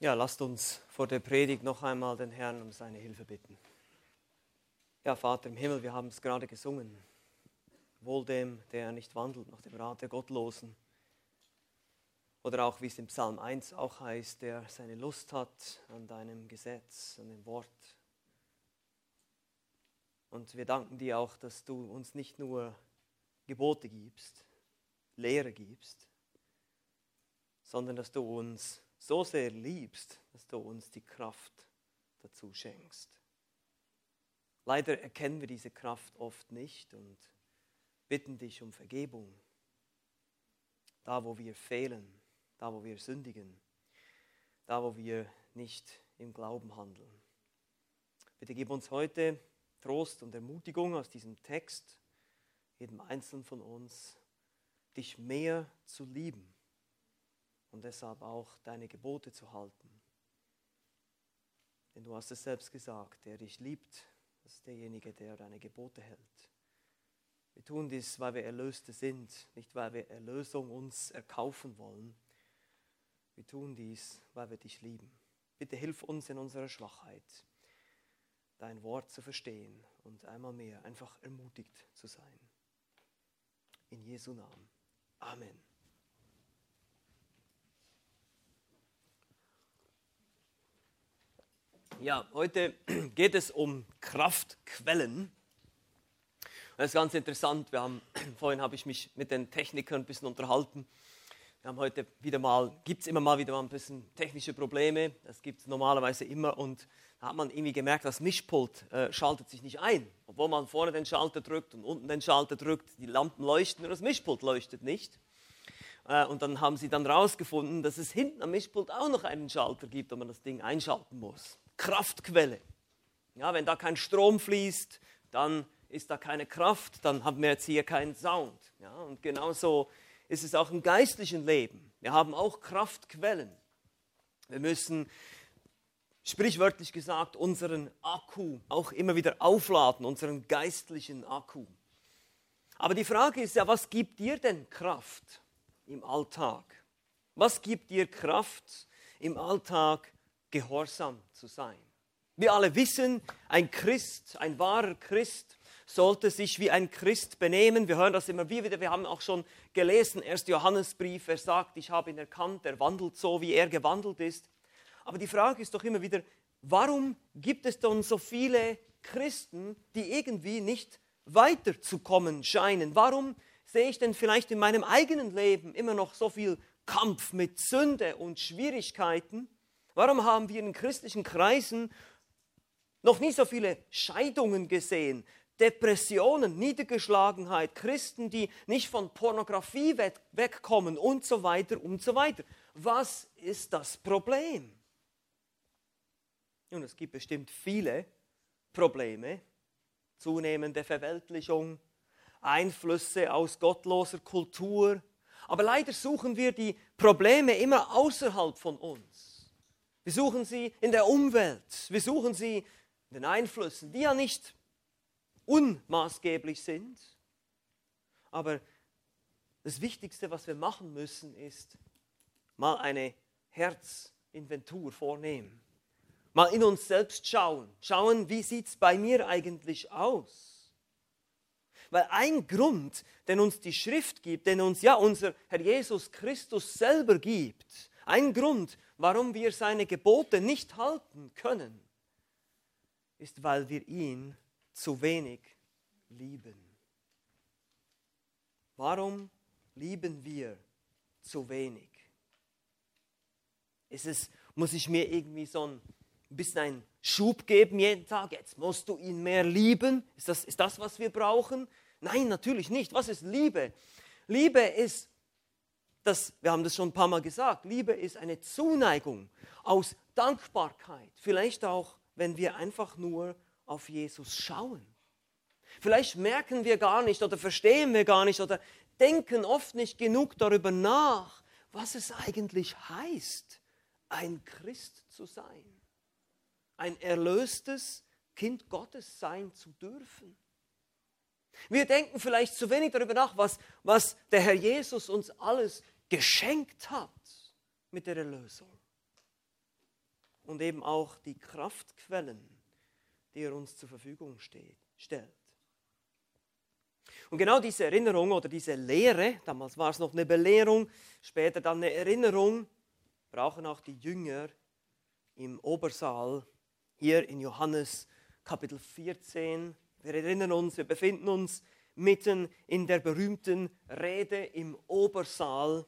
Ja, lasst uns vor der Predigt noch einmal den Herrn um seine Hilfe bitten. Ja, Vater im Himmel, wir haben es gerade gesungen. Wohl dem, der nicht wandelt nach dem Rat der Gottlosen. Oder auch, wie es im Psalm 1 auch heißt, der seine Lust hat an deinem Gesetz, an dem Wort. Und wir danken dir auch, dass du uns nicht nur Gebote gibst, Lehre gibst, sondern dass du uns so sehr liebst, dass du uns die Kraft dazu schenkst. Leider erkennen wir diese Kraft oft nicht und bitten dich um Vergebung. Da, wo wir fehlen, da, wo wir sündigen, da, wo wir nicht im Glauben handeln. Bitte gib uns heute Trost und Ermutigung aus diesem Text, jedem Einzelnen von uns, dich mehr zu lieben und deshalb auch deine Gebote zu halten. Denn du hast es selbst gesagt, der dich liebt, das ist derjenige, der deine Gebote hält. Wir tun dies, weil wir Erlöste sind, nicht weil wir Erlösung uns erkaufen wollen. Wir tun dies, weil wir dich lieben. Bitte hilf uns in unserer Schwachheit, dein Wort zu verstehen und einmal mehr einfach ermutigt zu sein. In Jesu Namen. Amen. Ja, heute geht es um Kraftquellen. Das ist ganz interessant. Wir haben, vorhin habe ich mich mit den Technikern ein bisschen unterhalten. Wir haben heute wieder mal, gibt es immer mal wieder mal ein bisschen technische Probleme. Das gibt es normalerweise immer. Und da hat man irgendwie gemerkt, das Mischpult äh, schaltet sich nicht ein. Obwohl man vorne den Schalter drückt und unten den Schalter drückt, die Lampen leuchten, nur das Mischpult leuchtet nicht. Äh, und dann haben sie dann herausgefunden, dass es hinten am Mischpult auch noch einen Schalter gibt, wo man das Ding einschalten muss. Kraftquelle. Ja, wenn da kein Strom fließt, dann ist da keine Kraft, dann haben wir jetzt hier keinen Sound. Ja, und genauso ist es auch im geistlichen Leben. Wir haben auch Kraftquellen. Wir müssen, sprichwörtlich gesagt, unseren Akku auch immer wieder aufladen, unseren geistlichen Akku. Aber die Frage ist ja, was gibt dir denn Kraft im Alltag? Was gibt dir Kraft im Alltag gehorsam zu sein. Wir alle wissen, ein Christ, ein wahrer Christ, sollte sich wie ein Christ benehmen. Wir hören das immer wieder. Wir haben auch schon gelesen, 1. Johannesbrief, er sagt, ich habe ihn erkannt, er wandelt so, wie er gewandelt ist. Aber die Frage ist doch immer wieder, warum gibt es dann so viele Christen, die irgendwie nicht weiterzukommen scheinen? Warum sehe ich denn vielleicht in meinem eigenen Leben immer noch so viel Kampf mit Sünde und Schwierigkeiten? Warum haben wir in christlichen Kreisen noch nie so viele Scheidungen gesehen, Depressionen, Niedergeschlagenheit, Christen, die nicht von Pornografie wegkommen und so weiter und so weiter. Was ist das Problem? Nun, es gibt bestimmt viele Probleme, zunehmende Verweltlichung, Einflüsse aus gottloser Kultur, aber leider suchen wir die Probleme immer außerhalb von uns. Wir suchen sie in der Umwelt. Wir suchen sie in den Einflüssen, die ja nicht unmaßgeblich sind. Aber das Wichtigste, was wir machen müssen, ist mal eine Herzinventur vornehmen. Mal in uns selbst schauen. Schauen, wie sieht es bei mir eigentlich aus? Weil ein Grund, den uns die Schrift gibt, den uns ja unser Herr Jesus Christus selber gibt, ein Grund, warum wir seine Gebote nicht halten können, ist, weil wir ihn zu wenig lieben. Warum lieben wir zu wenig? Ist es, muss ich mir irgendwie so ein bisschen einen Schub geben jeden Tag? Jetzt musst du ihn mehr lieben? Ist das, ist das, was wir brauchen? Nein, natürlich nicht. Was ist Liebe? Liebe ist das, wir haben das schon ein paar Mal gesagt, Liebe ist eine Zuneigung aus Dankbarkeit. Vielleicht auch, wenn wir einfach nur auf Jesus schauen. Vielleicht merken wir gar nicht oder verstehen wir gar nicht oder denken oft nicht genug darüber nach, was es eigentlich heißt, ein Christ zu sein. Ein erlöstes Kind Gottes sein zu dürfen. Wir denken vielleicht zu wenig darüber nach, was, was der Herr Jesus uns alles geschenkt hat mit der Erlösung. und eben auch die Kraftquellen, die er uns zur Verfügung steht, stellt. Und genau diese Erinnerung oder diese Lehre, damals war es noch eine Belehrung, später dann eine Erinnerung, brauchen auch die Jünger im Obersaal hier in Johannes Kapitel 14. Wir erinnern uns, wir befinden uns mitten in der berühmten Rede im Obersaal.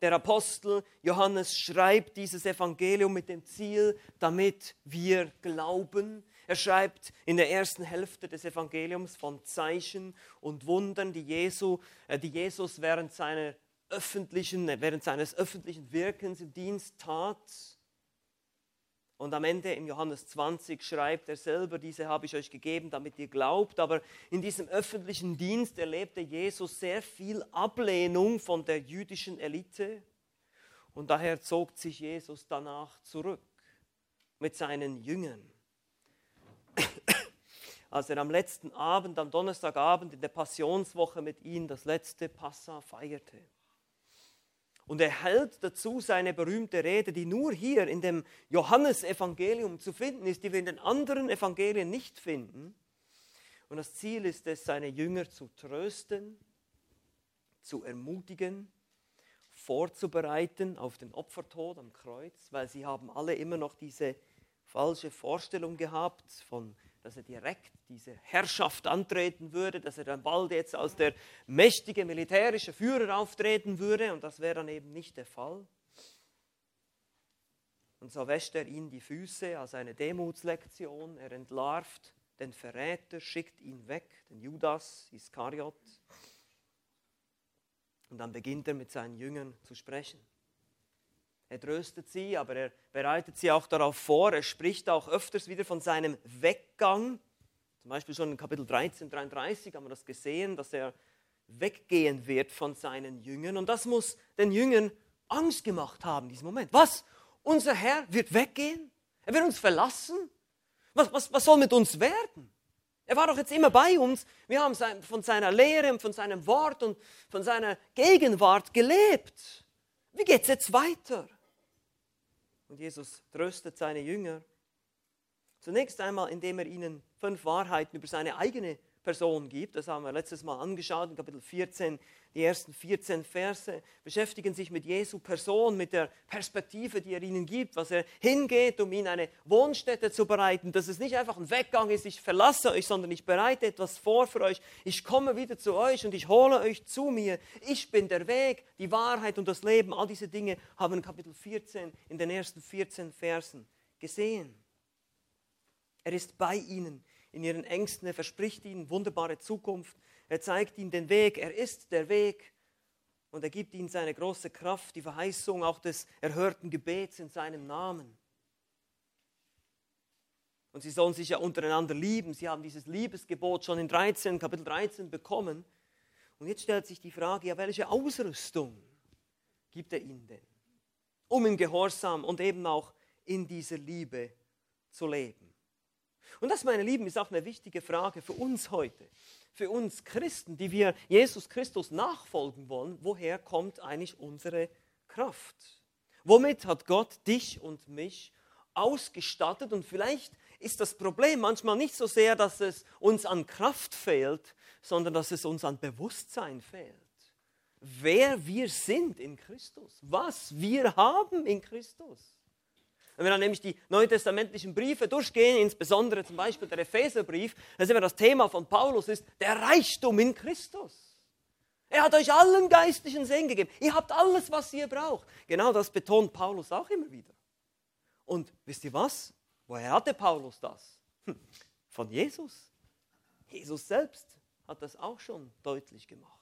Der Apostel Johannes schreibt dieses Evangelium mit dem Ziel, damit wir glauben. Er schreibt in der ersten Hälfte des Evangeliums von Zeichen und Wundern, die, Jesu, äh, die Jesus während, seiner öffentlichen, während seines öffentlichen Wirkens im Dienst tat. Und am Ende im Johannes 20 schreibt er selber, diese habe ich euch gegeben, damit ihr glaubt. Aber in diesem öffentlichen Dienst erlebte Jesus sehr viel Ablehnung von der jüdischen Elite. Und daher zog sich Jesus danach zurück mit seinen Jüngern. Als er am letzten Abend, am Donnerstagabend in der Passionswoche mit ihnen das letzte Passa feierte. Und er hält dazu seine berühmte Rede, die nur hier in dem Johannesevangelium zu finden ist, die wir in den anderen Evangelien nicht finden. Und das Ziel ist es, seine Jünger zu trösten, zu ermutigen, vorzubereiten auf den Opfertod am Kreuz, weil sie haben alle immer noch diese falsche Vorstellung gehabt von dass er direkt diese Herrschaft antreten würde, dass er dann bald jetzt als der mächtige militärische Führer auftreten würde und das wäre dann eben nicht der Fall. Und so wäscht er ihnen die Füße als eine Demutslektion, er entlarvt den Verräter, schickt ihn weg, den Judas Iskariot. Und dann beginnt er mit seinen Jüngern zu sprechen. Er tröstet sie, aber er bereitet sie auch darauf vor. Er spricht auch öfters wieder von seinem Weggang. Zum Beispiel schon in Kapitel 13, 33 haben wir das gesehen, dass er weggehen wird von seinen Jüngern. Und das muss den Jüngern Angst gemacht haben, in diesem Moment. Was? Unser Herr wird weggehen? Er wird uns verlassen? Was, was, was soll mit uns werden? Er war doch jetzt immer bei uns. Wir haben von seiner Lehre und von seinem Wort und von seiner Gegenwart gelebt. Wie geht es jetzt weiter? Und Jesus tröstet seine Jünger. Zunächst einmal, indem er ihnen fünf Wahrheiten über seine eigene Person gibt. Das haben wir letztes Mal angeschaut in Kapitel 14. Die ersten 14 Verse beschäftigen sich mit Jesu Person, mit der Perspektive, die er ihnen gibt, was er hingeht, um ihnen eine Wohnstätte zu bereiten, dass es nicht einfach ein Weggang ist, ich verlasse euch, sondern ich bereite etwas vor für euch. Ich komme wieder zu euch und ich hole euch zu mir. Ich bin der Weg, die Wahrheit und das Leben. All diese Dinge haben in Kapitel 14 in den ersten 14 Versen gesehen. Er ist bei ihnen in ihren Ängsten. Er verspricht ihnen wunderbare Zukunft. Er zeigt ihnen den Weg. Er ist der Weg. Und er gibt ihnen seine große Kraft, die Verheißung auch des erhörten Gebets in seinem Namen. Und sie sollen sich ja untereinander lieben. Sie haben dieses Liebesgebot schon in 13, Kapitel 13 bekommen. Und jetzt stellt sich die Frage, ja, welche Ausrüstung gibt er ihnen denn, um im Gehorsam und eben auch in dieser Liebe zu leben? Und das, meine Lieben, ist auch eine wichtige Frage für uns heute, für uns Christen, die wir Jesus Christus nachfolgen wollen. Woher kommt eigentlich unsere Kraft? Womit hat Gott dich und mich ausgestattet? Und vielleicht ist das Problem manchmal nicht so sehr, dass es uns an Kraft fehlt, sondern dass es uns an Bewusstsein fehlt. Wer wir sind in Christus, was wir haben in Christus. Wenn wir dann nämlich die neutestamentlichen Briefe durchgehen, insbesondere zum Beispiel der Epheserbrief, dann sehen wir, das Thema von Paulus ist der Reichtum in Christus. Er hat euch allen geistlichen Segen gegeben. Ihr habt alles, was ihr braucht. Genau das betont Paulus auch immer wieder. Und wisst ihr was? Woher hatte Paulus das? Hm, von Jesus. Jesus selbst hat das auch schon deutlich gemacht.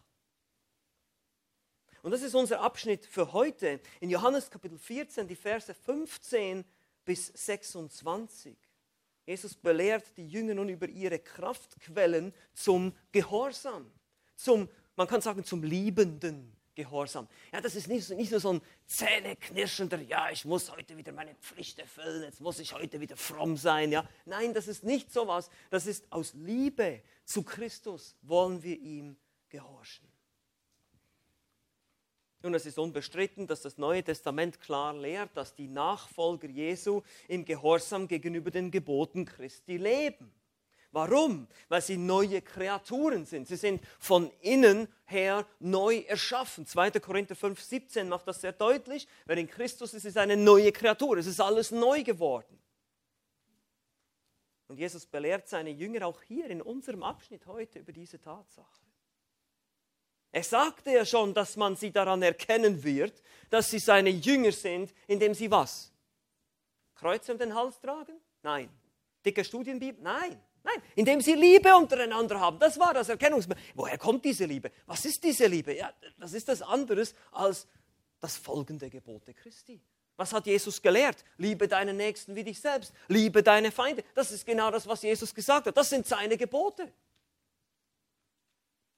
Und das ist unser Abschnitt für heute in Johannes Kapitel 14, die Verse 15 bis 26. Jesus belehrt die Jünger nun über ihre Kraftquellen zum Gehorsam, zum, man kann sagen, zum liebenden Gehorsam. Ja, das ist nicht, nicht nur so ein zähneknirschender, ja, ich muss heute wieder meine Pflicht erfüllen, jetzt muss ich heute wieder fromm sein. Ja. Nein, das ist nicht so was. Das ist aus Liebe zu Christus wollen wir ihm gehorchen. Nun, es ist unbestritten, dass das Neue Testament klar lehrt, dass die Nachfolger Jesu im Gehorsam gegenüber den Geboten Christi leben. Warum? Weil sie neue Kreaturen sind. Sie sind von innen her neu erschaffen. 2. Korinther 5, 17 macht das sehr deutlich. Wer in Christus ist, ist eine neue Kreatur. Es ist alles neu geworden. Und Jesus belehrt seine Jünger auch hier in unserem Abschnitt heute über diese Tatsache. Er sagte ja schon, dass man sie daran erkennen wird, dass sie seine Jünger sind, indem sie was? Kreuze um den Hals tragen? Nein. Dicke Studienbibel? Nein. Nein, indem sie Liebe untereinander haben. Das war das Erkennungsmerkmal. Woher kommt diese Liebe? Was ist diese Liebe? Ja, was ist das anderes als das folgende Gebote Christi? Was hat Jesus gelehrt? Liebe deinen Nächsten wie dich selbst. Liebe deine Feinde. Das ist genau das, was Jesus gesagt hat. Das sind seine Gebote.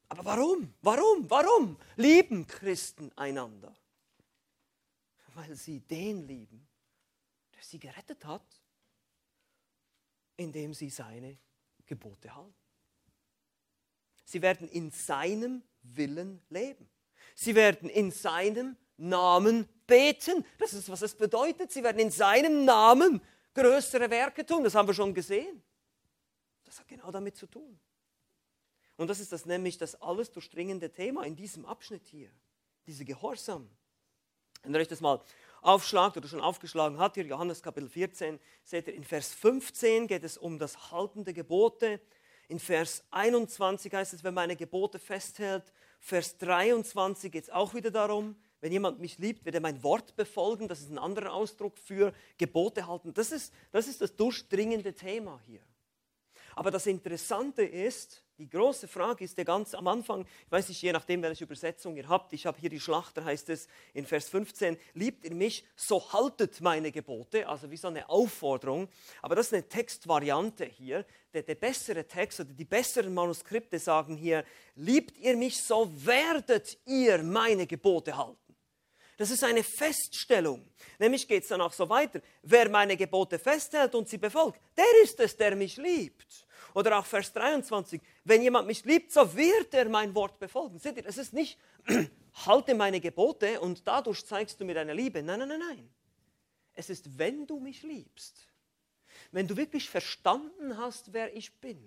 Aber warum? Warum? Warum lieben Christen einander? Weil sie den lieben, der sie gerettet hat, indem sie seine Gebote halten. Sie werden in seinem Willen leben. Sie werden in seinem Namen beten. Das ist, was es bedeutet. Sie werden in seinem Namen größere Werke tun. Das haben wir schon gesehen. Das hat genau damit zu tun. Und das ist das nämlich das alles durchdringende Thema in diesem Abschnitt hier. Diese Gehorsam. Wenn ihr euch das mal aufschlagt oder schon aufgeschlagen habt, hier Johannes Kapitel 14, seht ihr, in Vers 15 geht es um das Halten der Gebote. In Vers 21 heißt es, wenn meine Gebote festhält. Vers 23 geht es auch wieder darum, wenn jemand mich liebt, wird er mein Wort befolgen. Das ist ein anderer Ausdruck für Gebote halten. Das ist das, ist das durchdringende Thema hier. Aber das Interessante ist, die große Frage ist ja ganz am Anfang, ich weiß nicht, je nachdem, welche Übersetzung ihr habt, ich habe hier die Schlachter, heißt es in Vers 15, liebt ihr mich, so haltet meine Gebote, also wie so eine Aufforderung. Aber das ist eine Textvariante hier. Der, der bessere Text oder die besseren Manuskripte sagen hier, liebt ihr mich, so werdet ihr meine Gebote halten. Das ist eine Feststellung. Nämlich geht es dann auch so weiter. Wer meine Gebote festhält und sie befolgt, der ist es, der mich liebt. Oder auch Vers 23, wenn jemand mich liebt, so wird er mein Wort befolgen. Seht ihr, es ist nicht, halte meine Gebote und dadurch zeigst du mir deine Liebe. Nein, nein, nein, nein. Es ist, wenn du mich liebst, wenn du wirklich verstanden hast, wer ich bin,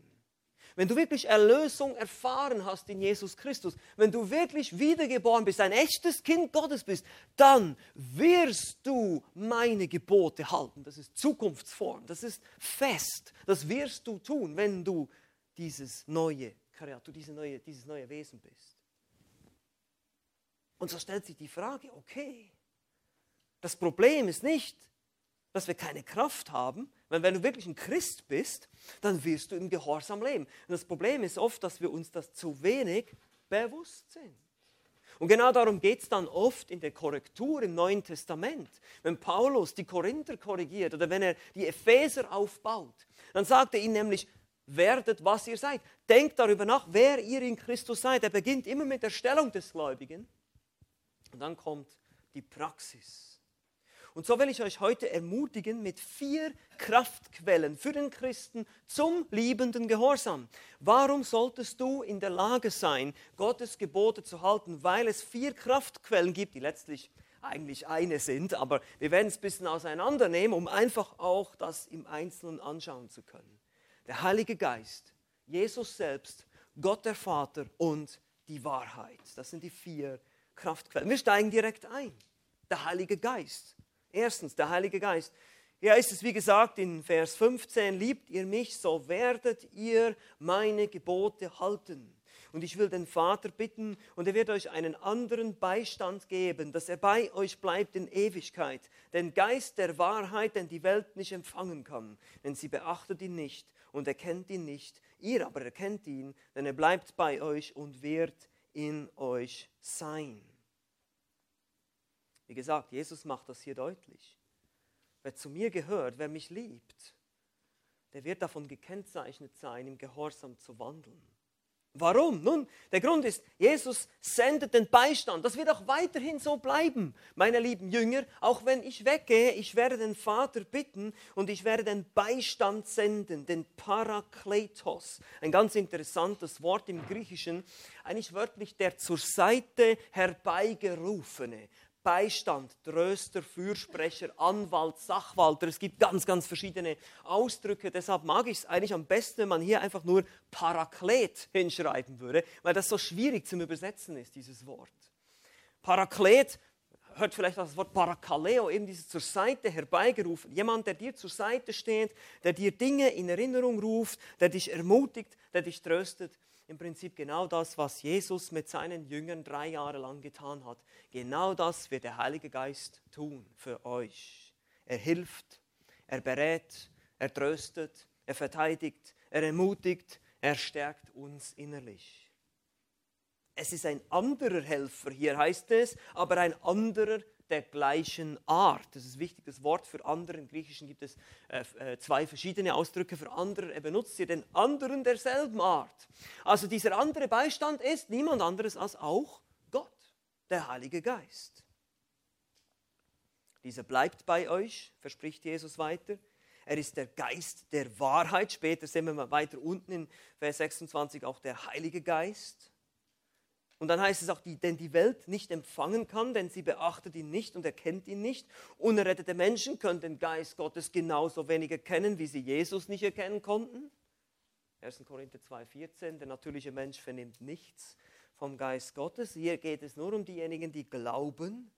wenn du wirklich Erlösung erfahren hast in Jesus Christus, wenn du wirklich wiedergeboren bist, ein echtes Kind Gottes bist, dann wirst du meine Gebote halten. Das ist Zukunftsform, das ist fest. Das wirst du tun, wenn du dieses neue Kreatur, diese neue, dieses neue Wesen bist. Und so stellt sich die Frage, okay, das Problem ist nicht, dass wir keine Kraft haben, weil wenn du wirklich ein Christ bist, dann wirst du im Gehorsam leben. Und das Problem ist oft, dass wir uns das zu wenig bewusst sind. Und genau darum geht es dann oft in der Korrektur im Neuen Testament. Wenn Paulus die Korinther korrigiert oder wenn er die Epheser aufbaut, dann sagt er ihnen nämlich, werdet, was ihr seid. Denkt darüber nach, wer ihr in Christus seid. Er beginnt immer mit der Stellung des Gläubigen. Und dann kommt die Praxis. Und so will ich euch heute ermutigen mit vier Kraftquellen für den Christen zum liebenden Gehorsam. Warum solltest du in der Lage sein, Gottes Gebote zu halten? Weil es vier Kraftquellen gibt, die letztlich eigentlich eine sind, aber wir werden es ein bisschen auseinandernehmen, um einfach auch das im Einzelnen anschauen zu können. Der Heilige Geist, Jesus selbst, Gott der Vater und die Wahrheit. Das sind die vier Kraftquellen. Wir steigen direkt ein. Der Heilige Geist. Erstens, der Heilige Geist. Hier ist es, wie gesagt, in Vers 15, liebt ihr mich, so werdet ihr meine Gebote halten. Und ich will den Vater bitten, und er wird euch einen anderen Beistand geben, dass er bei euch bleibt in Ewigkeit. Den Geist der Wahrheit, den die Welt nicht empfangen kann. Denn sie beachtet ihn nicht und erkennt ihn nicht. Ihr aber erkennt ihn, denn er bleibt bei euch und wird in euch sein. Wie gesagt, Jesus macht das hier deutlich. Wer zu mir gehört, wer mich liebt, der wird davon gekennzeichnet sein, im Gehorsam zu wandeln. Warum? Nun, der Grund ist, Jesus sendet den Beistand. Das wird auch weiterhin so bleiben, meine lieben Jünger. Auch wenn ich weggehe, ich werde den Vater bitten und ich werde den Beistand senden, den Parakletos. Ein ganz interessantes Wort im Griechischen, eigentlich wörtlich der zur Seite herbeigerufene. Beistand, Tröster, Fürsprecher, Anwalt, Sachwalter. Es gibt ganz, ganz verschiedene Ausdrücke. Deshalb mag ich es eigentlich am besten, wenn man hier einfach nur Paraklet hinschreiben würde, weil das so schwierig zum Übersetzen ist, dieses Wort. Paraklet hört vielleicht das Wort Parakaleo, eben dieses zur Seite herbeigerufen. Jemand, der dir zur Seite steht, der dir Dinge in Erinnerung ruft, der dich ermutigt, der dich tröstet im Prinzip genau das, was Jesus mit seinen Jüngern drei Jahre lang getan hat. Genau das wird der Heilige Geist tun für euch. Er hilft, er berät, er tröstet, er verteidigt, er ermutigt, er stärkt uns innerlich. Es ist ein anderer Helfer, hier heißt es, aber ein anderer der gleichen Art. Das ist wichtig, das Wort für andere. Im Griechischen gibt es äh, äh, zwei verschiedene Ausdrücke für andere. Er benutzt hier den anderen derselben Art. Also dieser andere Beistand ist niemand anderes als auch Gott, der Heilige Geist. Dieser bleibt bei euch, verspricht Jesus weiter. Er ist der Geist der Wahrheit. Später sehen wir mal weiter unten in Vers 26 auch der Heilige Geist. Und dann heißt es auch, die, denn die Welt nicht empfangen kann, denn sie beachtet ihn nicht und erkennt ihn nicht. Unerrettete Menschen können den Geist Gottes genauso wenig erkennen, wie sie Jesus nicht erkennen konnten. 1. Korinther 2,14, der natürliche Mensch vernimmt nichts vom Geist Gottes. Hier geht es nur um diejenigen, die glauben.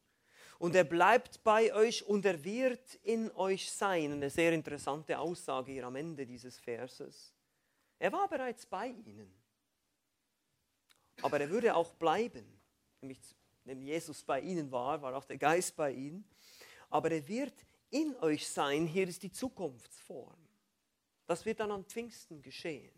Und er bleibt bei euch und er wird in euch sein. Eine sehr interessante Aussage hier am Ende dieses Verses. Er war bereits bei ihnen. Aber er würde auch bleiben. Nämlich, wenn Jesus bei ihnen war, war auch der Geist bei ihnen. Aber er wird in euch sein. Hier ist die Zukunftsform. Das wird dann am Pfingsten geschehen.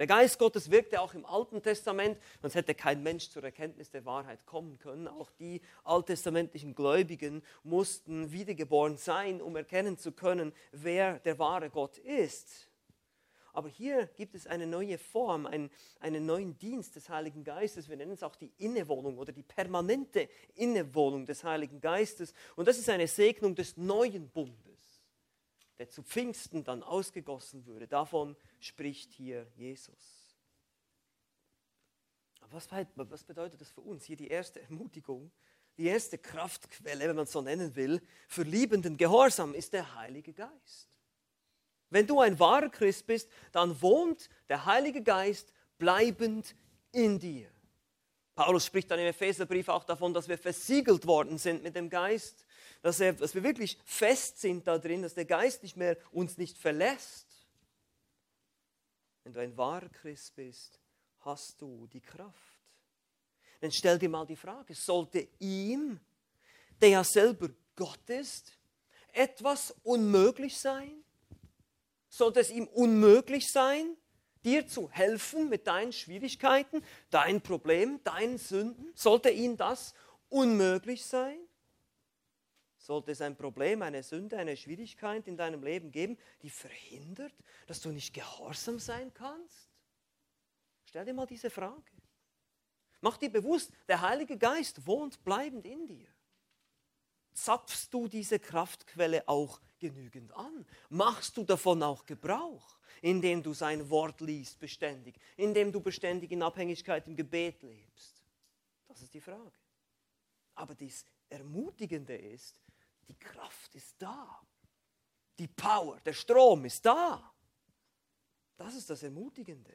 Der Geist Gottes wirkte auch im Alten Testament, sonst hätte kein Mensch zur Erkenntnis der Wahrheit kommen können. Auch die alttestamentlichen Gläubigen mussten wiedergeboren sein, um erkennen zu können, wer der wahre Gott ist. Aber hier gibt es eine neue Form, einen, einen neuen Dienst des Heiligen Geistes. Wir nennen es auch die Innewohnung oder die permanente Innewohnung des Heiligen Geistes. Und das ist eine Segnung des neuen Bundes, der zu Pfingsten dann ausgegossen würde. Davon spricht hier Jesus. Aber was, was bedeutet das für uns? Hier die erste Ermutigung, die erste Kraftquelle, wenn man es so nennen will, für liebenden Gehorsam ist der Heilige Geist. Wenn du ein wahrer Christ bist, dann wohnt der Heilige Geist bleibend in dir. Paulus spricht dann im Epheserbrief auch davon, dass wir versiegelt worden sind mit dem Geist, dass, er, dass wir wirklich fest sind da drin, dass der Geist nicht mehr uns nicht verlässt. Wenn du ein wahrer Christ bist, hast du die Kraft. Dann stell dir mal die Frage, sollte ihm, der ja selber Gott ist, etwas unmöglich sein? Sollte es ihm unmöglich sein, dir zu helfen mit deinen Schwierigkeiten, deinen Problemen, deinen Sünden? Sollte ihm das unmöglich sein? Sollte es ein Problem, eine Sünde, eine Schwierigkeit in deinem Leben geben, die verhindert, dass du nicht gehorsam sein kannst? Stell dir mal diese Frage. Mach dir bewusst, der Heilige Geist wohnt bleibend in dir. Zapfst du diese Kraftquelle auch genügend an? Machst du davon auch Gebrauch, indem du sein Wort liest beständig, indem du beständig in Abhängigkeit im Gebet lebst? Das ist die Frage. Aber das Ermutigende ist, die Kraft ist da. Die Power, der Strom ist da. Das ist das Ermutigende.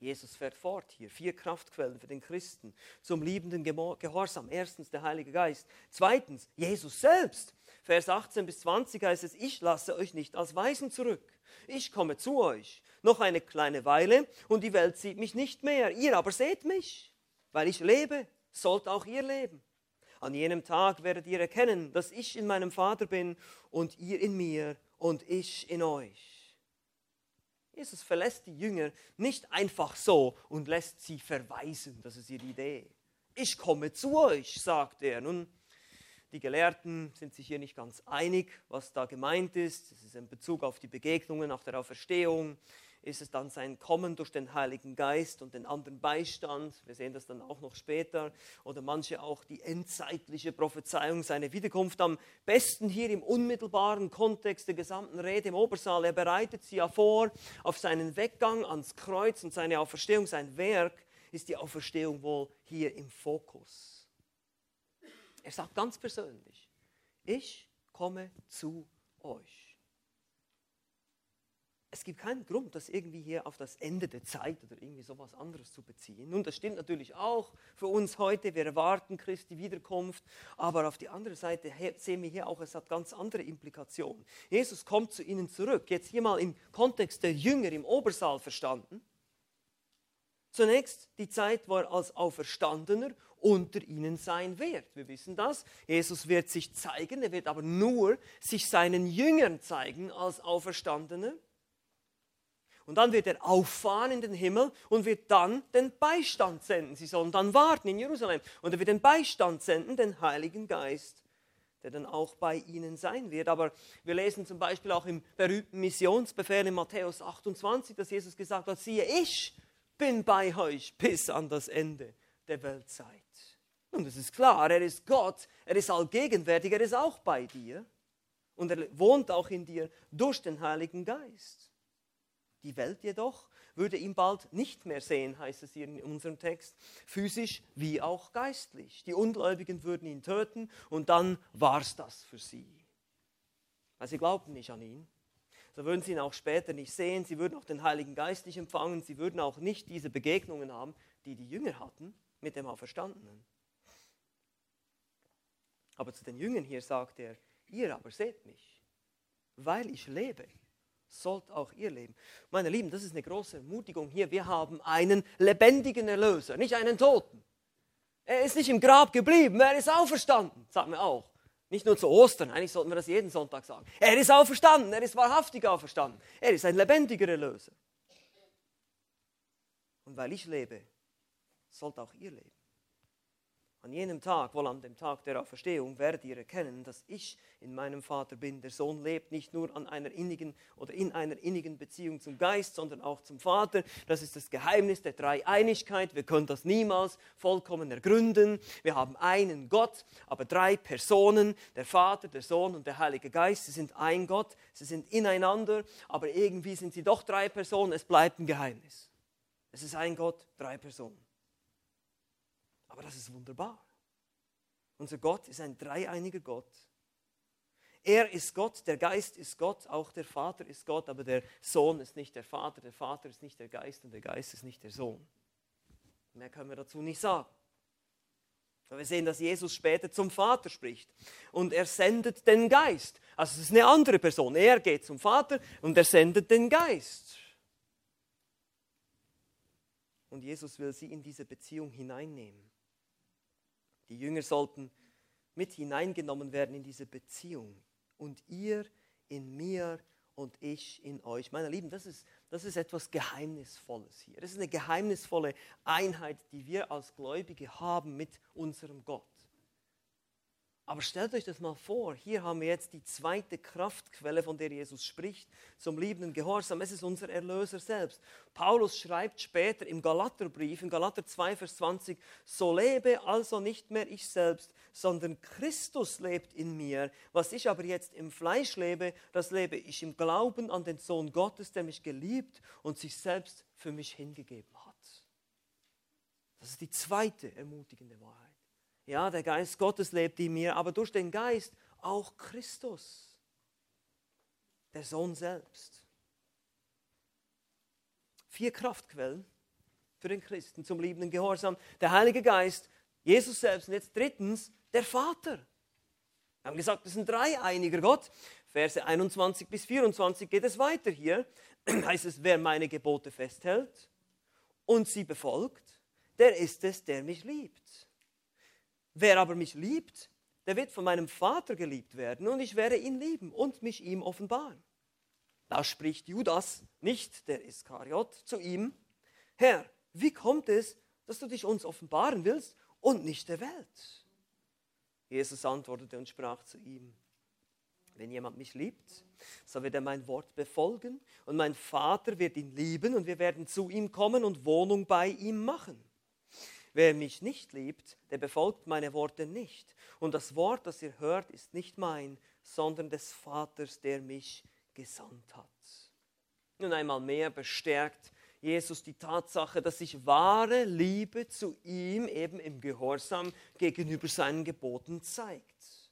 Jesus fährt fort hier. Vier Kraftquellen für den Christen zum liebenden Gehorsam. Erstens der Heilige Geist. Zweitens Jesus selbst. Vers 18 bis 20 heißt es, ich lasse euch nicht als Weisen zurück. Ich komme zu euch. Noch eine kleine Weile und die Welt sieht mich nicht mehr. Ihr aber seht mich. Weil ich lebe, sollt auch ihr leben. An jenem Tag werdet ihr erkennen, dass ich in meinem Vater bin und ihr in mir und ich in euch. Jesus verlässt die Jünger nicht einfach so und lässt sie verweisen. Das ist ihre Idee. Ich komme zu euch, sagt er. Nun, die Gelehrten sind sich hier nicht ganz einig, was da gemeint ist. Es ist in Bezug auf die Begegnungen nach der Auferstehung. Ist es dann sein Kommen durch den Heiligen Geist und den anderen Beistand. Wir sehen das dann auch noch später. Oder manche auch die endzeitliche Prophezeiung, seine Wiederkunft. Am besten hier im unmittelbaren Kontext der gesamten Rede im Obersaal. Er bereitet sie ja vor auf seinen Weggang ans Kreuz und seine Auferstehung. Sein Werk ist die Auferstehung wohl hier im Fokus. Er sagt ganz persönlich, ich komme zu euch es gibt keinen Grund, das irgendwie hier auf das Ende der Zeit oder irgendwie sowas anderes zu beziehen. Nun, das stimmt natürlich auch für uns heute. Wir erwarten Christi Wiederkunft. Aber auf die andere Seite sehen wir hier auch, es hat ganz andere Implikationen. Jesus kommt zu ihnen zurück. Jetzt hier mal im Kontext der Jünger im Obersaal verstanden. Zunächst die Zeit, wo er als Auferstandener unter ihnen sein wird. Wir wissen das. Jesus wird sich zeigen, er wird aber nur sich seinen Jüngern zeigen als Auferstandener. Und dann wird er auffahren in den Himmel und wird dann den Beistand senden. Sie sollen dann warten in Jerusalem. Und er wird den Beistand senden, den Heiligen Geist, der dann auch bei ihnen sein wird. Aber wir lesen zum Beispiel auch im berühmten Missionsbefehl in Matthäus 28, dass Jesus gesagt hat, siehe, ich bin bei euch bis an das Ende der Weltzeit. Und es ist klar, er ist Gott, er ist allgegenwärtig, er ist auch bei dir. Und er wohnt auch in dir durch den Heiligen Geist. Die Welt jedoch würde ihn bald nicht mehr sehen, heißt es hier in unserem Text, physisch wie auch geistlich. Die Ungläubigen würden ihn töten und dann war es das für sie. Weil sie glaubten nicht an ihn. So würden sie ihn auch später nicht sehen, sie würden auch den Heiligen Geist nicht empfangen, sie würden auch nicht diese Begegnungen haben, die die Jünger hatten mit dem Auferstandenen. Aber zu den Jüngern hier sagt er, ihr aber seht mich, weil ich lebe sollt auch ihr leben. Meine Lieben, das ist eine große Ermutigung hier. Wir haben einen lebendigen Erlöser, nicht einen Toten. Er ist nicht im Grab geblieben, er ist auferstanden, sagen wir auch. Nicht nur zu Ostern, eigentlich sollten wir das jeden Sonntag sagen. Er ist auferstanden, er ist wahrhaftig auferstanden. Er ist ein lebendiger Erlöser. Und weil ich lebe, sollt auch ihr leben. An jenem Tag, wohl an dem Tag der Auferstehung, werdet ihr erkennen, dass ich in meinem Vater bin. Der Sohn lebt nicht nur an einer innigen oder in einer innigen Beziehung zum Geist, sondern auch zum Vater. Das ist das Geheimnis der Dreieinigkeit. Wir können das niemals vollkommen ergründen. Wir haben einen Gott, aber drei Personen, der Vater, der Sohn und der Heilige Geist. Sie sind ein Gott, sie sind ineinander, aber irgendwie sind sie doch drei Personen. Es bleibt ein Geheimnis. Es ist ein Gott, drei Personen. Aber das ist wunderbar. Unser Gott ist ein dreieiniger Gott. Er ist Gott, der Geist ist Gott, auch der Vater ist Gott, aber der Sohn ist nicht der Vater, der Vater ist nicht der Geist und der Geist ist nicht der Sohn. Mehr können wir dazu nicht sagen. Wir sehen, dass Jesus später zum Vater spricht und er sendet den Geist. Also es ist eine andere Person. Er geht zum Vater und er sendet den Geist. Und Jesus will sie in diese Beziehung hineinnehmen. Die Jünger sollten mit hineingenommen werden in diese Beziehung. Und ihr in mir und ich in euch. Meine Lieben, das ist, das ist etwas Geheimnisvolles hier. Das ist eine geheimnisvolle Einheit, die wir als Gläubige haben mit unserem Gott. Aber stellt euch das mal vor, hier haben wir jetzt die zweite Kraftquelle, von der Jesus spricht, zum liebenden Gehorsam. Es ist unser Erlöser selbst. Paulus schreibt später im Galaterbrief, in Galater 2, Vers 20, so lebe also nicht mehr ich selbst, sondern Christus lebt in mir. Was ich aber jetzt im Fleisch lebe, das lebe ich im Glauben an den Sohn Gottes, der mich geliebt und sich selbst für mich hingegeben hat. Das ist die zweite ermutigende Wahrheit. Ja, der Geist Gottes lebt in mir, aber durch den Geist auch Christus, der Sohn selbst. Vier Kraftquellen für den Christen zum liebenden Gehorsam. Der Heilige Geist, Jesus selbst und jetzt drittens der Vater. Wir haben gesagt, das ist ein dreieiniger Gott. Verse 21 bis 24 geht es weiter hier. heißt es, wer meine Gebote festhält und sie befolgt, der ist es, der mich liebt. Wer aber mich liebt, der wird von meinem Vater geliebt werden und ich werde ihn lieben und mich ihm offenbaren. Da spricht Judas, nicht der Iskariot, zu ihm, Herr, wie kommt es, dass du dich uns offenbaren willst und nicht der Welt? Jesus antwortete und sprach zu ihm, Wenn jemand mich liebt, so wird er mein Wort befolgen und mein Vater wird ihn lieben und wir werden zu ihm kommen und Wohnung bei ihm machen. Wer mich nicht liebt, der befolgt meine Worte nicht. Und das Wort, das ihr hört, ist nicht mein, sondern des Vaters, der mich gesandt hat. Nun einmal mehr bestärkt Jesus die Tatsache, dass sich wahre Liebe zu ihm eben im Gehorsam gegenüber seinen Geboten zeigt.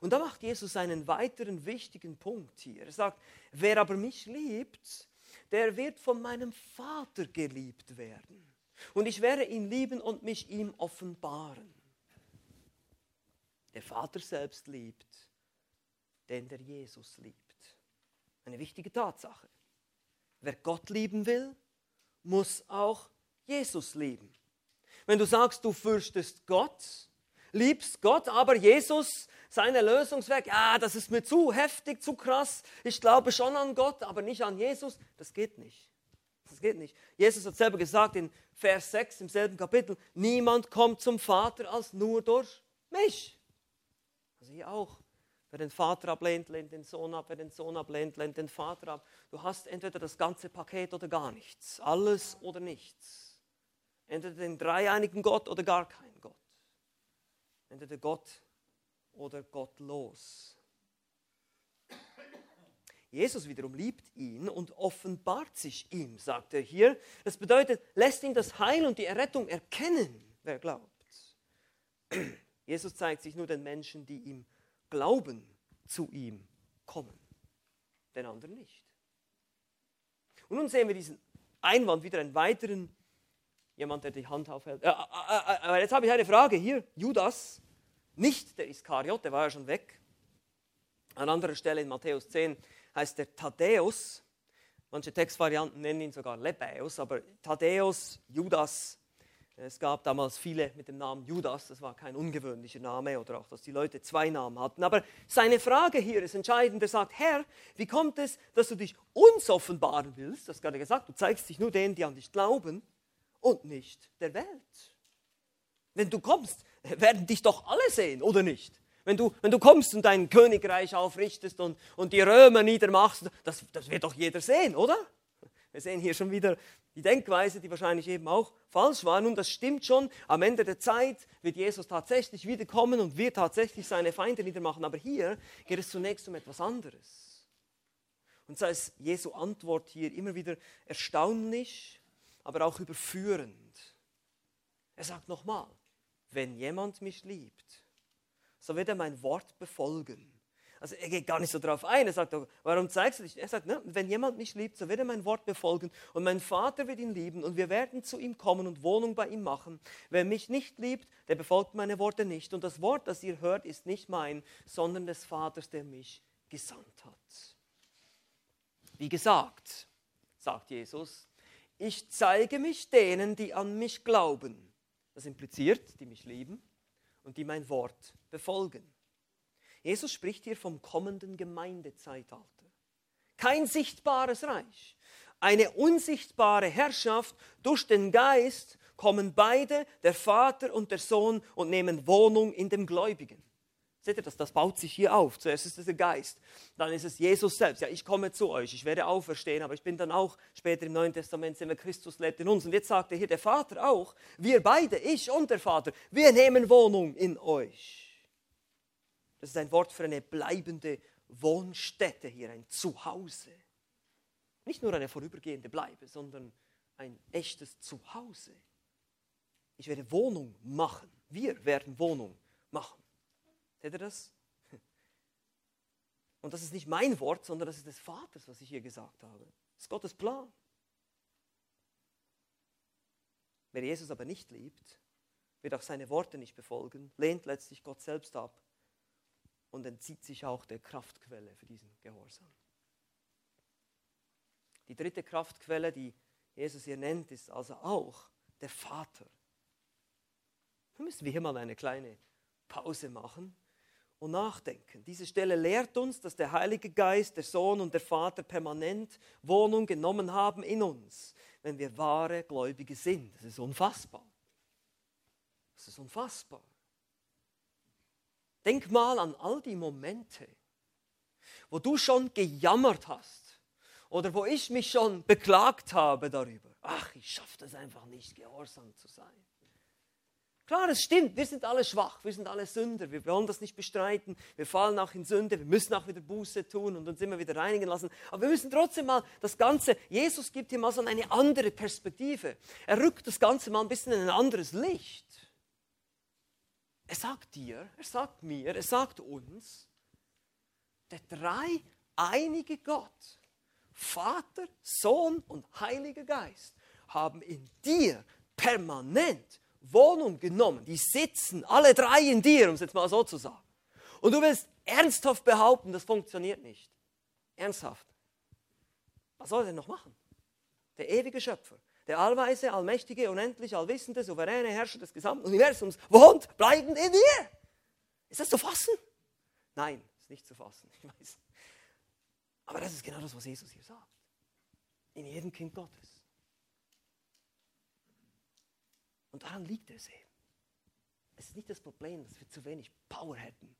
Und da macht Jesus einen weiteren wichtigen Punkt hier. Er sagt, wer aber mich liebt, der wird von meinem Vater geliebt werden. Und ich werde ihn lieben und mich ihm offenbaren. Der Vater selbst liebt, denn der Jesus liebt. Eine wichtige Tatsache. Wer Gott lieben will, muss auch Jesus lieben. Wenn du sagst, du fürchtest Gott, liebst Gott, aber Jesus, seine Lösungswerk, ja, das ist mir zu heftig, zu krass, ich glaube schon an Gott, aber nicht an Jesus, das geht nicht. Das geht nicht. Jesus hat selber gesagt in Vers 6 im selben Kapitel, niemand kommt zum Vater als nur durch mich. Also hier auch. Wer den Vater ablehnt, lehnt den Sohn ab. Wer den Sohn ablehnt, lehnt den Vater ab. Du hast entweder das ganze Paket oder gar nichts. Alles oder nichts. Entweder den dreieinigen Gott oder gar keinen Gott. Entweder Gott oder gottlos. Jesus wiederum liebt ihn und offenbart sich ihm, sagt er hier. Das bedeutet, lässt ihn das Heil und die Errettung erkennen, wer glaubt. Jesus zeigt sich nur den Menschen, die ihm Glauben zu ihm kommen, den anderen nicht. Und nun sehen wir diesen Einwand wieder einen weiteren, jemand, der die Hand aufhält. Äh, äh, äh, jetzt habe ich eine Frage hier. Judas, nicht der Iskariot, der war ja schon weg. An anderer Stelle in Matthäus 10 heißt der Thaddäus. Manche Textvarianten nennen ihn sogar Lebäus, aber Thaddäus, Judas, es gab damals viele mit dem Namen Judas, das war kein ungewöhnlicher Name oder auch, dass die Leute zwei Namen hatten. Aber seine Frage hier ist entscheidend. Er sagt, Herr, wie kommt es, dass du dich uns offenbaren willst? Das gerade gesagt, du zeigst dich nur denen, die an dich glauben und nicht der Welt. Wenn du kommst, werden dich doch alle sehen, oder nicht? Wenn du, wenn du kommst und dein Königreich aufrichtest und, und die Römer niedermachst, das, das wird doch jeder sehen, oder? Wir sehen hier schon wieder die Denkweise, die wahrscheinlich eben auch falsch war. Nun, das stimmt schon. Am Ende der Zeit wird Jesus tatsächlich wiederkommen und wird tatsächlich seine Feinde niedermachen. Aber hier geht es zunächst um etwas anderes. Und sei es Jesu Antwort hier immer wieder erstaunlich, aber auch überführend. Er sagt nochmal, wenn jemand mich liebt, so wird er mein Wort befolgen. Also er geht gar nicht so drauf ein. Er sagt, warum zeigst du dich? Er sagt, ne, wenn jemand mich liebt, so wird er mein Wort befolgen und mein Vater wird ihn lieben und wir werden zu ihm kommen und Wohnung bei ihm machen. Wer mich nicht liebt, der befolgt meine Worte nicht. Und das Wort, das ihr hört, ist nicht mein, sondern des Vaters, der mich gesandt hat. Wie gesagt, sagt Jesus, ich zeige mich denen, die an mich glauben. Das impliziert, die mich lieben und die mein Wort befolgen. Jesus spricht hier vom kommenden Gemeindezeitalter. Kein sichtbares Reich, eine unsichtbare Herrschaft durch den Geist kommen beide, der Vater und der Sohn, und nehmen Wohnung in dem Gläubigen. Seht ihr das? Das baut sich hier auf. Zuerst ist es der Geist, dann ist es Jesus selbst. Ja, ich komme zu euch, ich werde auferstehen, aber ich bin dann auch später im Neuen Testament, sehen wir, Christus lebt in uns. Und jetzt sagt er hier der Vater auch, wir beide, ich und der Vater, wir nehmen Wohnung in euch. Das ist ein Wort für eine bleibende Wohnstätte hier, ein Zuhause. Nicht nur eine vorübergehende Bleibe, sondern ein echtes Zuhause. Ich werde Wohnung machen. Wir werden Wohnung machen. Seht ihr das? Und das ist nicht mein Wort, sondern das ist des Vaters, was ich hier gesagt habe. Das ist Gottes Plan. Wer Jesus aber nicht liebt, wird auch seine Worte nicht befolgen, lehnt letztlich Gott selbst ab und entzieht sich auch der Kraftquelle für diesen Gehorsam. Die dritte Kraftquelle, die Jesus hier nennt, ist also auch der Vater. Da müssen wir hier mal eine kleine Pause machen und nachdenken. Diese Stelle lehrt uns, dass der Heilige Geist, der Sohn und der Vater permanent Wohnung genommen haben in uns, wenn wir wahre Gläubige sind. Das ist unfassbar. Das ist unfassbar. Denk mal an all die Momente, wo du schon gejammert hast oder wo ich mich schon beklagt habe darüber. Ach, ich schaffe das einfach nicht, gehorsam zu sein. Klar, es stimmt, wir sind alle schwach, wir sind alle Sünder, wir wollen das nicht bestreiten, wir fallen auch in Sünde, wir müssen auch wieder Buße tun und uns immer wieder reinigen lassen. Aber wir müssen trotzdem mal das Ganze, Jesus gibt hier mal so eine andere Perspektive. Er rückt das Ganze mal ein bisschen in ein anderes Licht. Er sagt dir, er sagt mir, er sagt uns, der dreieinige Gott, Vater, Sohn und Heiliger Geist, haben in dir permanent Wohnung genommen. Die sitzen alle drei in dir, um es jetzt mal so zu sagen. Und du willst ernsthaft behaupten, das funktioniert nicht. Ernsthaft. Was soll er denn noch machen? Der ewige Schöpfer, der allweise, allmächtige, unendlich, allwissende, souveräne Herrscher des gesamten Universums wohnt bleibend in dir. Ist das zu fassen? Nein, ist nicht zu fassen, ich weiß. Aber das ist genau das, was Jesus hier sagt. In jedem Kind Gottes. Und daran liegt es eben. Es ist nicht das Problem, dass wir zu wenig Power hätten,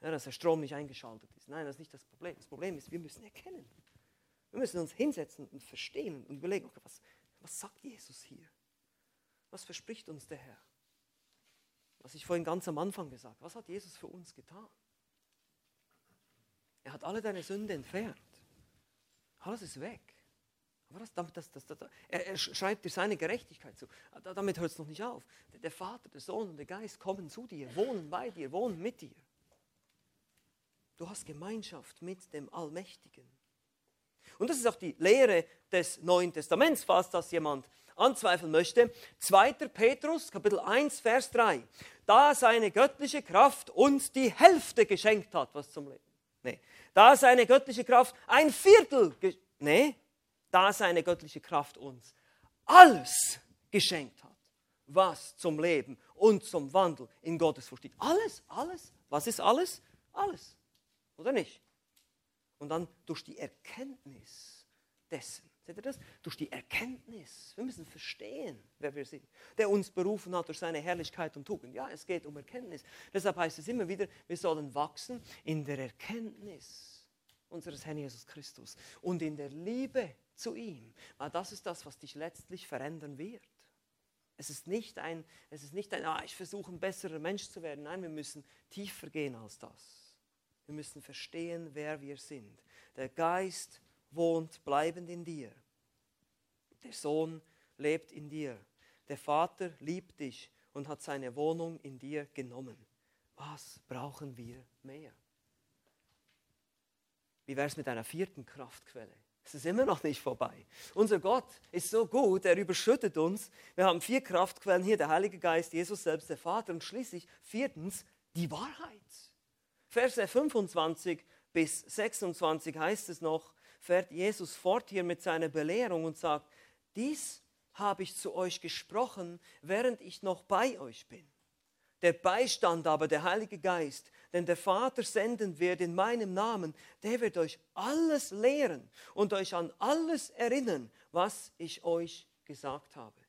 ja, dass der Strom nicht eingeschaltet ist. Nein, das ist nicht das Problem. Das Problem ist, wir müssen erkennen. Wir müssen uns hinsetzen und verstehen und überlegen, okay, was, was sagt Jesus hier? Was verspricht uns der Herr? Was ich vorhin ganz am Anfang gesagt habe. Was hat Jesus für uns getan? Er hat alle deine Sünde entfernt. Alles ist weg. Aber das, das, das, er, er, schreibt dir seine Gerechtigkeit zu. Damit hört es noch nicht auf. Der Vater, der Sohn und der Geist kommen zu dir, wohnen bei dir, wohnen mit dir. Du hast Gemeinschaft mit dem Allmächtigen. Und das ist auch die Lehre des Neuen Testaments, falls das jemand anzweifeln möchte. 2. Petrus, Kapitel 1, Vers 3. Da seine göttliche Kraft uns die Hälfte geschenkt hat, was zum Leben. Nee. Da seine göttliche Kraft ein Viertel, nee, da seine göttliche Kraft uns alles geschenkt hat, was zum Leben und zum Wandel in Gottes versteht. Alles, alles. Was ist alles? Alles. Oder nicht? Und dann durch die Erkenntnis dessen. Seht ihr das? Durch die Erkenntnis. Wir müssen verstehen, wer wir sind. Der uns berufen hat durch seine Herrlichkeit und Tugend. Ja, es geht um Erkenntnis. Deshalb heißt es immer wieder, wir sollen wachsen in der Erkenntnis unseres Herrn Jesus Christus und in der Liebe zu ihm. Weil das ist das, was dich letztlich verändern wird. Es ist nicht ein, es ist nicht ein ah, ich versuche ein besserer Mensch zu werden. Nein, wir müssen tiefer gehen als das. Wir müssen verstehen, wer wir sind. Der Geist wohnt bleibend in dir. Der Sohn lebt in dir. Der Vater liebt dich und hat seine Wohnung in dir genommen. Was brauchen wir mehr? Wie wäre es mit einer vierten Kraftquelle? Es ist immer noch nicht vorbei. Unser Gott ist so gut, er überschüttet uns. Wir haben vier Kraftquellen hier, der Heilige Geist, Jesus selbst, der Vater und schließlich viertens die Wahrheit. Verse 25 bis 26 heißt es noch, fährt Jesus fort hier mit seiner Belehrung und sagt, dies habe ich zu euch gesprochen, während ich noch bei euch bin. Der Beistand aber, der Heilige Geist, den der Vater senden wird in meinem Namen, der wird euch alles lehren und euch an alles erinnern, was ich euch gesagt habe.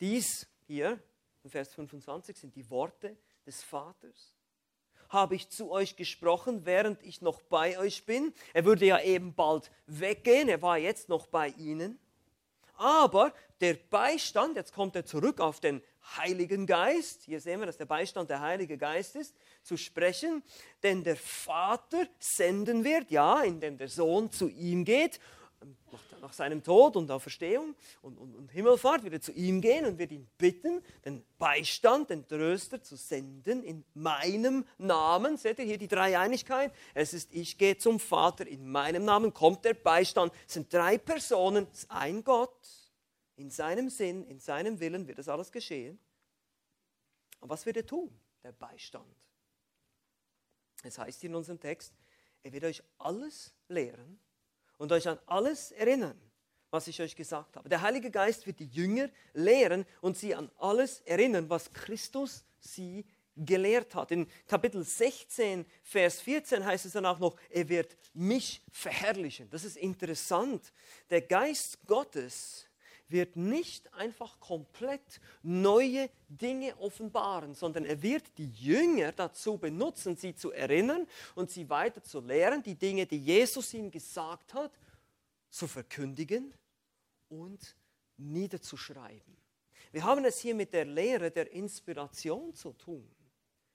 Dies hier, in Vers 25, sind die Worte des Vaters. Habe ich zu euch gesprochen, während ich noch bei euch bin? Er würde ja eben bald weggehen, er war jetzt noch bei ihnen. Aber der Beistand, jetzt kommt er zurück auf den Heiligen Geist, hier sehen wir, dass der Beistand der Heilige Geist ist, zu sprechen, denn der Vater senden wird, ja, indem der Sohn zu ihm geht, nach, nach seinem Tod und Auferstehung und, und, und Himmelfahrt wird er zu ihm gehen und wird ihn bitten, den Beistand, den Tröster zu senden in meinem Namen. Seht ihr hier die Dreieinigkeit? Es ist, ich gehe zum Vater, in meinem Namen kommt der Beistand. Es sind drei Personen, es ist ein Gott in seinem Sinn, in seinem Willen wird das alles geschehen. Und was wird er tun? Der Beistand. Es heißt in unserem Text, er wird euch alles lehren und euch an alles erinnern, was ich euch gesagt habe. Der Heilige Geist wird die Jünger lehren und sie an alles erinnern, was Christus sie gelehrt hat. In Kapitel 16, Vers 14 heißt es dann auch noch, er wird mich verherrlichen. Das ist interessant. Der Geist Gottes wird nicht einfach komplett neue Dinge offenbaren, sondern er wird die Jünger dazu benutzen, sie zu erinnern und sie weiter zu lehren, die Dinge, die Jesus ihnen gesagt hat, zu verkündigen und niederzuschreiben. Wir haben es hier mit der Lehre der Inspiration zu tun.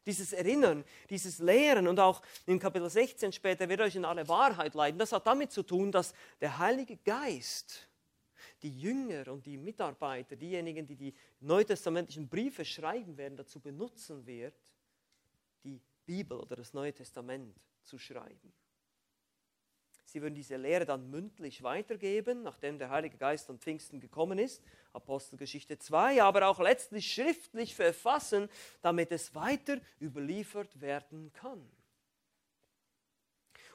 Dieses Erinnern, dieses Lehren und auch im Kapitel 16 später wird euch in alle Wahrheit leiten. Das hat damit zu tun, dass der Heilige Geist die Jünger und die Mitarbeiter, diejenigen, die die neutestamentlichen Briefe schreiben werden, dazu benutzen wird, die Bibel oder das Neue Testament zu schreiben. Sie würden diese Lehre dann mündlich weitergeben, nachdem der Heilige Geist am Pfingsten gekommen ist, Apostelgeschichte 2, aber auch letztlich schriftlich verfassen, damit es weiter überliefert werden kann.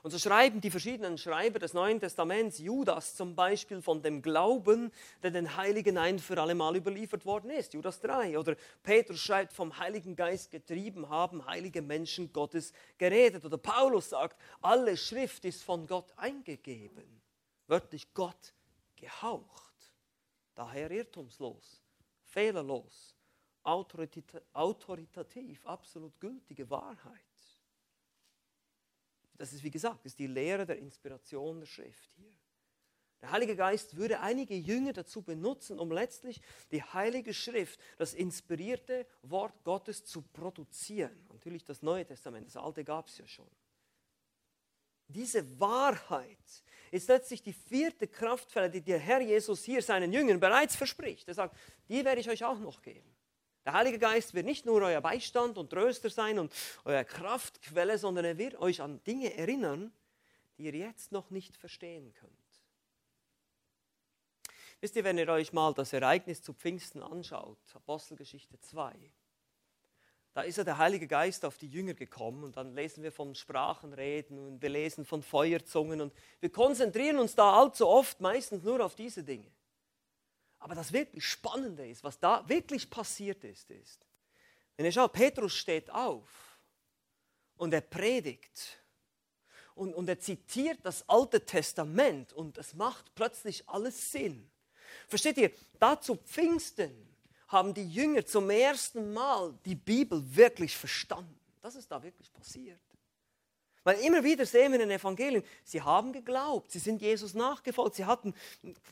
Und so schreiben die verschiedenen Schreiber des Neuen Testaments, Judas zum Beispiel, von dem Glauben, der den Heiligen ein für alle Mal überliefert worden ist. Judas 3. Oder Petrus schreibt, vom Heiligen Geist getrieben haben heilige Menschen Gottes geredet. Oder Paulus sagt, alle Schrift ist von Gott eingegeben. Wörtlich Gott gehaucht. Daher irrtumslos, fehlerlos, autoritativ, absolut gültige Wahrheit. Das ist, wie gesagt, das ist die Lehre der Inspiration der Schrift hier. Der Heilige Geist würde einige Jünger dazu benutzen, um letztlich die Heilige Schrift, das inspirierte Wort Gottes zu produzieren. Natürlich das Neue Testament, das Alte gab es ja schon. Diese Wahrheit ist letztlich die vierte Kraftquelle, die der Herr Jesus hier seinen Jüngern bereits verspricht. Er sagt, die werde ich euch auch noch geben. Der Heilige Geist wird nicht nur euer Beistand und Tröster sein und eure Kraftquelle, sondern er wird euch an Dinge erinnern, die ihr jetzt noch nicht verstehen könnt. Wisst ihr, wenn ihr euch mal das Ereignis zu Pfingsten anschaut, Apostelgeschichte 2, da ist ja der Heilige Geist auf die Jünger gekommen und dann lesen wir von Sprachenreden und wir lesen von Feuerzungen und wir konzentrieren uns da allzu oft meistens nur auf diese Dinge. Aber das wirklich Spannende ist, was da wirklich passiert ist, ist, wenn ihr schaut, Petrus steht auf und er predigt und, und er zitiert das Alte Testament und es macht plötzlich alles Sinn. Versteht ihr, da zu Pfingsten haben die Jünger zum ersten Mal die Bibel wirklich verstanden. Das ist da wirklich passiert. Weil immer wieder sehen wir in den Evangelien, sie haben geglaubt, sie sind Jesus nachgefolgt, sie hatten,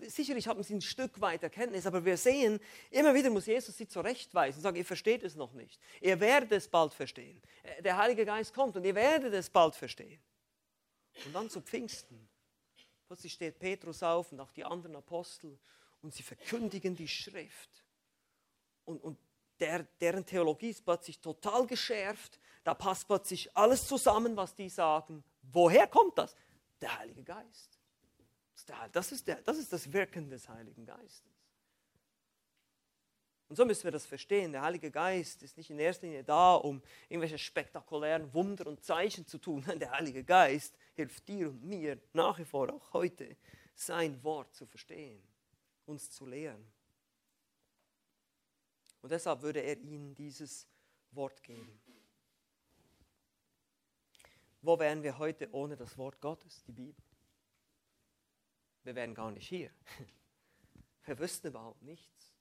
sicherlich hatten sie ein Stück weit Erkenntnis, aber wir sehen, immer wieder muss Jesus sie zurechtweisen und sagen, ihr versteht es noch nicht. Ihr werdet es bald verstehen. Äh, der Heilige Geist kommt und ihr werdet es bald verstehen. Und dann zu Pfingsten. Plötzlich steht Petrus auf und auch die anderen Apostel und sie verkündigen die Schrift. Und, und der, deren Theologie ist plötzlich total geschärft da passt plötzlich alles zusammen, was die sagen. Woher kommt das? Der Heilige Geist. Das ist, der, das ist das Wirken des Heiligen Geistes. Und so müssen wir das verstehen. Der Heilige Geist ist nicht in erster Linie da, um irgendwelche spektakulären Wunder und Zeichen zu tun. Der Heilige Geist hilft dir und mir nach wie vor auch heute, sein Wort zu verstehen, uns zu lehren. Und deshalb würde er ihnen dieses Wort geben. Wo wären wir heute ohne das Wort Gottes, die Bibel? Wir wären gar nicht hier. Wir wüssten überhaupt nichts.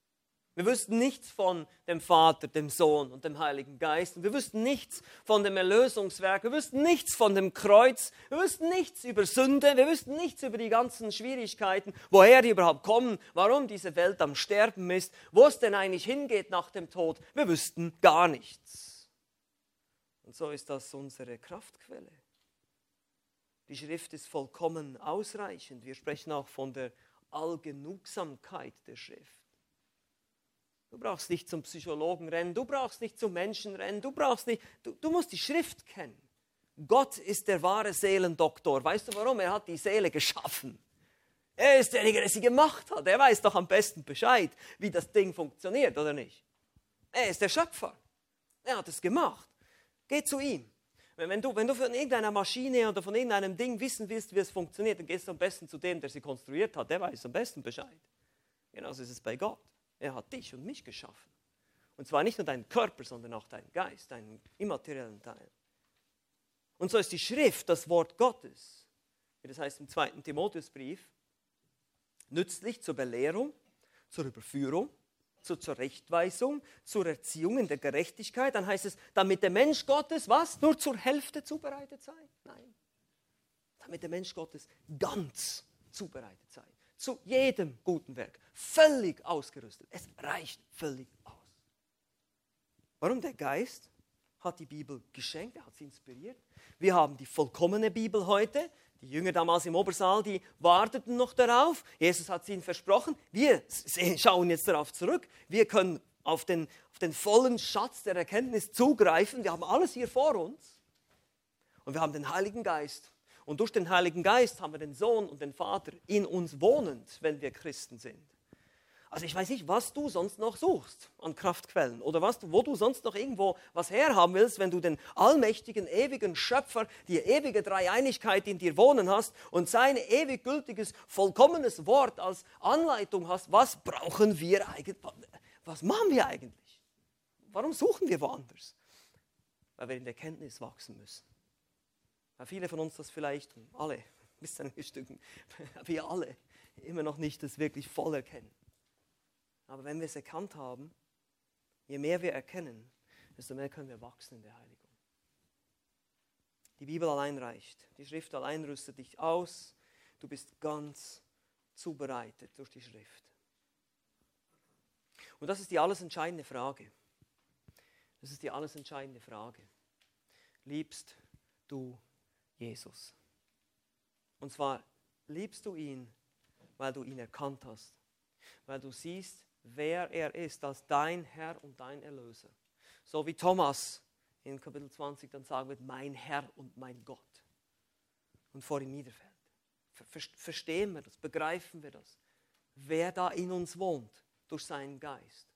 Wir wüssten nichts von dem Vater, dem Sohn und dem Heiligen Geist. wir wüssten nichts von dem Erlösungswerk. Wir wüssten nichts von dem Kreuz. Wir wüssten nichts über Sünde. Wir wüssten nichts über die ganzen Schwierigkeiten, woher die überhaupt kommen, warum diese Welt am Sterben ist, wo es denn eigentlich hingeht nach dem Tod. Wir wüssten gar nichts. Und so ist das unsere Kraftquelle. Die Schrift ist vollkommen ausreichend. Wir sprechen auch von der Allgenugsamkeit der Schrift. Du brauchst nicht zum Psychologen rennen, du brauchst nicht zum Menschen rennen, du brauchst nicht, du, du musst die Schrift kennen. Gott ist der wahre Seelendoktor. Weißt du warum? Er hat die Seele geschaffen. Er ist derjenige, der sie gemacht hat. Er weiß doch am besten Bescheid, wie das Ding funktioniert, oder nicht? Er ist der Schöpfer. Er hat es gemacht. Geh zu ihm. Wenn du, wenn du von irgendeiner Maschine oder von irgendeinem Ding wissen willst, wie es funktioniert, dann gehst du am besten zu dem, der sie konstruiert hat. Der weiß am besten Bescheid. Genauso ist es bei Gott. Er hat dich und mich geschaffen. Und zwar nicht nur deinen Körper, sondern auch deinen Geist, deinen immateriellen Teil. Und so ist die Schrift, das Wort Gottes, wie das heißt im zweiten Timotheusbrief, nützlich zur Belehrung, zur Überführung, zur Zurechtweisung, zur Erziehung in der Gerechtigkeit. Dann heißt es, damit der Mensch Gottes was? Nur zur Hälfte zubereitet sei? Nein. Damit der Mensch Gottes ganz zubereitet sei. Zu jedem guten Werk. Völlig ausgerüstet. Es reicht völlig aus. Warum der Geist hat die Bibel geschenkt, er hat sie inspiriert. Wir haben die vollkommene Bibel heute. Die Jünger damals im Obersaal, die warteten noch darauf. Jesus hat sie ihnen versprochen. Wir schauen jetzt darauf zurück. Wir können auf den, auf den vollen Schatz der Erkenntnis zugreifen. Wir haben alles hier vor uns. Und wir haben den Heiligen Geist. Und durch den Heiligen Geist haben wir den Sohn und den Vater in uns wohnend, wenn wir Christen sind. Also ich weiß nicht, was du sonst noch suchst an Kraftquellen oder was wo du sonst noch irgendwo was herhaben willst, wenn du den allmächtigen, ewigen Schöpfer, die ewige Dreieinigkeit in dir wohnen hast und sein ewig gültiges, vollkommenes Wort als Anleitung hast. Was brauchen wir eigentlich? Was machen wir eigentlich? Warum suchen wir woanders? Weil wir in der Kenntnis wachsen müssen. Weil viele von uns das vielleicht, alle, bis ein Stücken, wir alle immer noch nicht das wirklich voll erkennen. Aber wenn wir es erkannt haben, je mehr wir erkennen, desto mehr können wir wachsen in der Heiligung. Die Bibel allein reicht. Die Schrift allein rüstet dich aus. Du bist ganz zubereitet durch die Schrift. Und das ist die alles entscheidende Frage. Das ist die alles entscheidende Frage. Liebst du Jesus? Und zwar liebst du ihn, weil du ihn erkannt hast, weil du siehst, wer er ist als dein Herr und dein Erlöser. So wie Thomas in Kapitel 20 dann sagen wird, mein Herr und mein Gott. Und vor ihm niederfällt. Verstehen wir das? Begreifen wir das? Wer da in uns wohnt durch seinen Geist.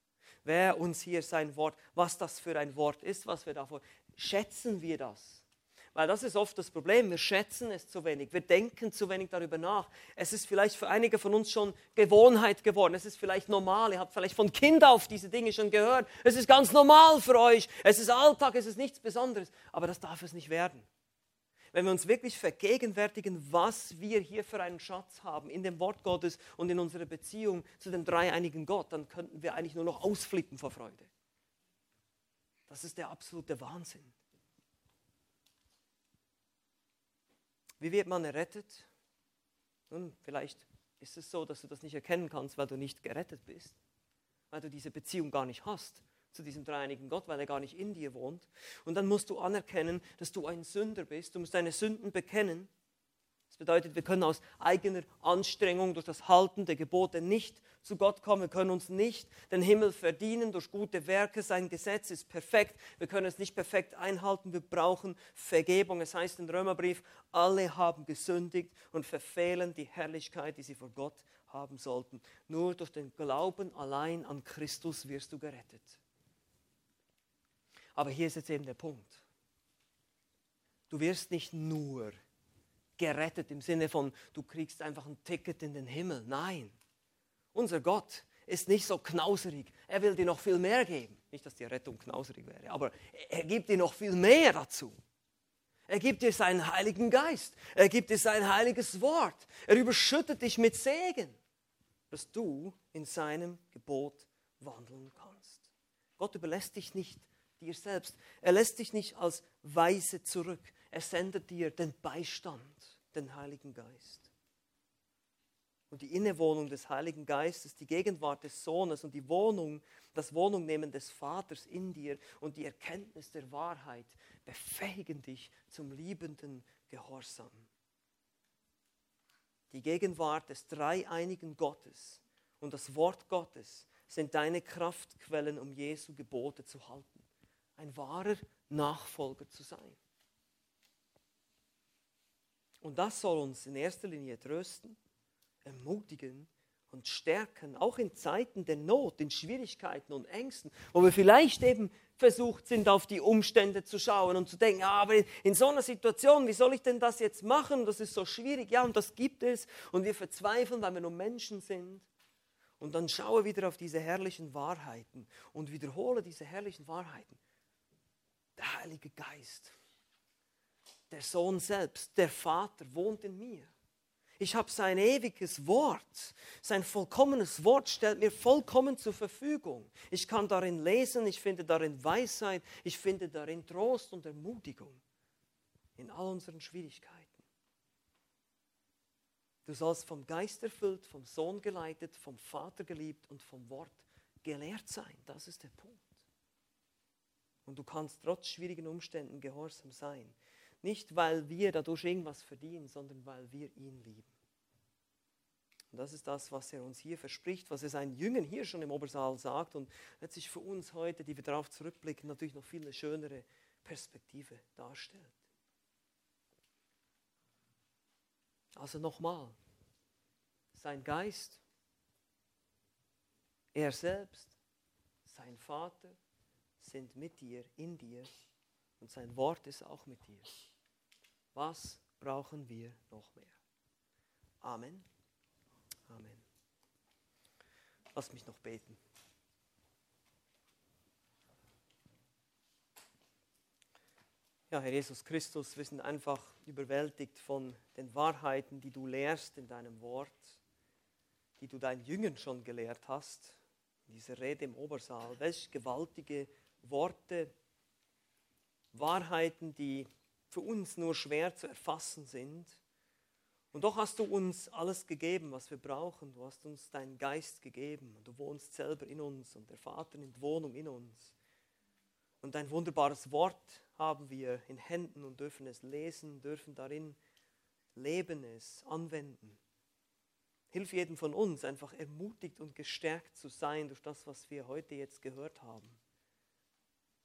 Wer uns hier sein Wort, was das für ein Wort ist, was wir davor, schätzen wir das? Weil das ist oft das Problem. Wir schätzen es zu wenig. Wir denken zu wenig darüber nach. Es ist vielleicht für einige von uns schon Gewohnheit geworden. Es ist vielleicht normal. Ihr habt vielleicht von Kind auf diese Dinge schon gehört. Es ist ganz normal für euch. Es ist Alltag. Es ist nichts Besonderes. Aber das darf es nicht werden. Wenn wir uns wirklich vergegenwärtigen, was wir hier für einen Schatz haben in dem Wort Gottes und in unserer Beziehung zu dem dreieinigen Gott, dann könnten wir eigentlich nur noch ausflippen vor Freude. Das ist der absolute Wahnsinn. Wie wird man errettet? Nun, vielleicht ist es so, dass du das nicht erkennen kannst, weil du nicht gerettet bist, weil du diese Beziehung gar nicht hast zu diesem dreieinigen Gott, weil er gar nicht in dir wohnt. Und dann musst du anerkennen, dass du ein Sünder bist. Du musst deine Sünden bekennen bedeutet, wir können aus eigener Anstrengung durch das Halten der Gebote nicht zu Gott kommen. Wir können uns nicht den Himmel verdienen durch gute Werke. Sein Gesetz ist perfekt. Wir können es nicht perfekt einhalten. Wir brauchen Vergebung. Es heißt im Römerbrief, alle haben gesündigt und verfehlen die Herrlichkeit, die sie vor Gott haben sollten. Nur durch den Glauben allein an Christus wirst du gerettet. Aber hier ist jetzt eben der Punkt. Du wirst nicht nur gerettet im Sinne von, du kriegst einfach ein Ticket in den Himmel. Nein, unser Gott ist nicht so knauserig. Er will dir noch viel mehr geben. Nicht, dass die Rettung knauserig wäre, aber er gibt dir noch viel mehr dazu. Er gibt dir seinen Heiligen Geist. Er gibt dir sein heiliges Wort. Er überschüttet dich mit Segen, dass du in seinem Gebot wandeln kannst. Gott überlässt dich nicht dir selbst. Er lässt dich nicht als Weise zurück. Er sendet dir den Beistand den Heiligen Geist. Und die Innewohnung des Heiligen Geistes, die Gegenwart des Sohnes und die Wohnung, das Wohnungnehmen des Vaters in dir und die Erkenntnis der Wahrheit befähigen dich zum liebenden Gehorsam. Die Gegenwart des dreieinigen Gottes und das Wort Gottes sind deine Kraftquellen, um Jesu Gebote zu halten. Ein wahrer Nachfolger zu sein. Und das soll uns in erster Linie trösten, ermutigen und stärken, auch in Zeiten der Not, in Schwierigkeiten und Ängsten, wo wir vielleicht eben versucht sind, auf die Umstände zu schauen und zu denken, ja, aber in so einer Situation, wie soll ich denn das jetzt machen? Das ist so schwierig. Ja, und das gibt es. Und wir verzweifeln, weil wir nur Menschen sind. Und dann schaue wieder auf diese herrlichen Wahrheiten und wiederhole diese herrlichen Wahrheiten. Der Heilige Geist der Sohn selbst, der Vater wohnt in mir. Ich habe sein ewiges Wort. Sein vollkommenes Wort stellt mir vollkommen zur Verfügung. Ich kann darin lesen, ich finde darin Weisheit, ich finde darin Trost und Ermutigung in all unseren Schwierigkeiten. Du sollst vom Geist erfüllt, vom Sohn geleitet, vom Vater geliebt und vom Wort gelehrt sein. Das ist der Punkt. Und du kannst trotz schwierigen Umständen gehorsam sein. Nicht, weil wir dadurch irgendwas verdienen, sondern weil wir ihn lieben. Und das ist das, was er uns hier verspricht, was er seinen Jüngern hier schon im Obersaal sagt und letztlich für uns heute, die wir darauf zurückblicken, natürlich noch viel eine schönere Perspektive darstellt. Also nochmal, sein Geist, er selbst, sein Vater sind mit dir, in dir und sein Wort ist auch mit dir. Was brauchen wir noch mehr? Amen. Amen. Lass mich noch beten. Ja, Herr Jesus Christus, wir sind einfach überwältigt von den Wahrheiten, die du lehrst in deinem Wort, die du deinen Jüngern schon gelehrt hast, in dieser Rede im Obersaal. Welch gewaltige Worte, Wahrheiten, die für uns nur schwer zu erfassen sind. Und doch hast du uns alles gegeben, was wir brauchen. Du hast uns deinen Geist gegeben. Du wohnst selber in uns und der Vater nimmt Wohnung in uns. Und dein wunderbares Wort haben wir in Händen und dürfen es lesen, dürfen darin leben, es anwenden. Hilf jedem von uns einfach ermutigt und gestärkt zu sein durch das, was wir heute jetzt gehört haben.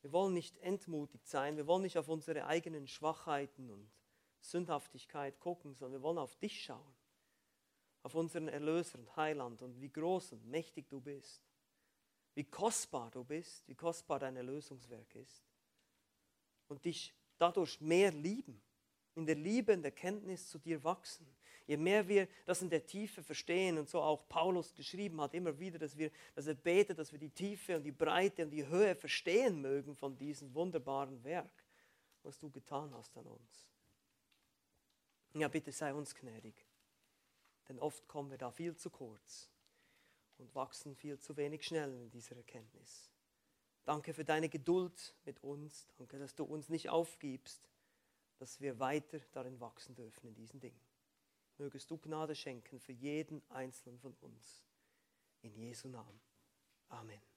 Wir wollen nicht entmutigt sein, wir wollen nicht auf unsere eigenen Schwachheiten und Sündhaftigkeit gucken, sondern wir wollen auf dich schauen, auf unseren Erlöser und Heiland und wie groß und mächtig du bist, wie kostbar du bist, wie kostbar dein Erlösungswerk ist und dich dadurch mehr lieben, in der Liebe, in der Kenntnis zu dir wachsen. Je mehr wir das in der Tiefe verstehen und so auch Paulus geschrieben hat, immer wieder, dass, wir, dass er betet, dass wir die Tiefe und die Breite und die Höhe verstehen mögen von diesem wunderbaren Werk, was du getan hast an uns. Ja, bitte sei uns gnädig, denn oft kommen wir da viel zu kurz und wachsen viel zu wenig schnell in dieser Erkenntnis. Danke für deine Geduld mit uns. Danke, dass du uns nicht aufgibst, dass wir weiter darin wachsen dürfen in diesen Dingen. Mögest du Gnade schenken für jeden einzelnen von uns. In Jesu Namen. Amen.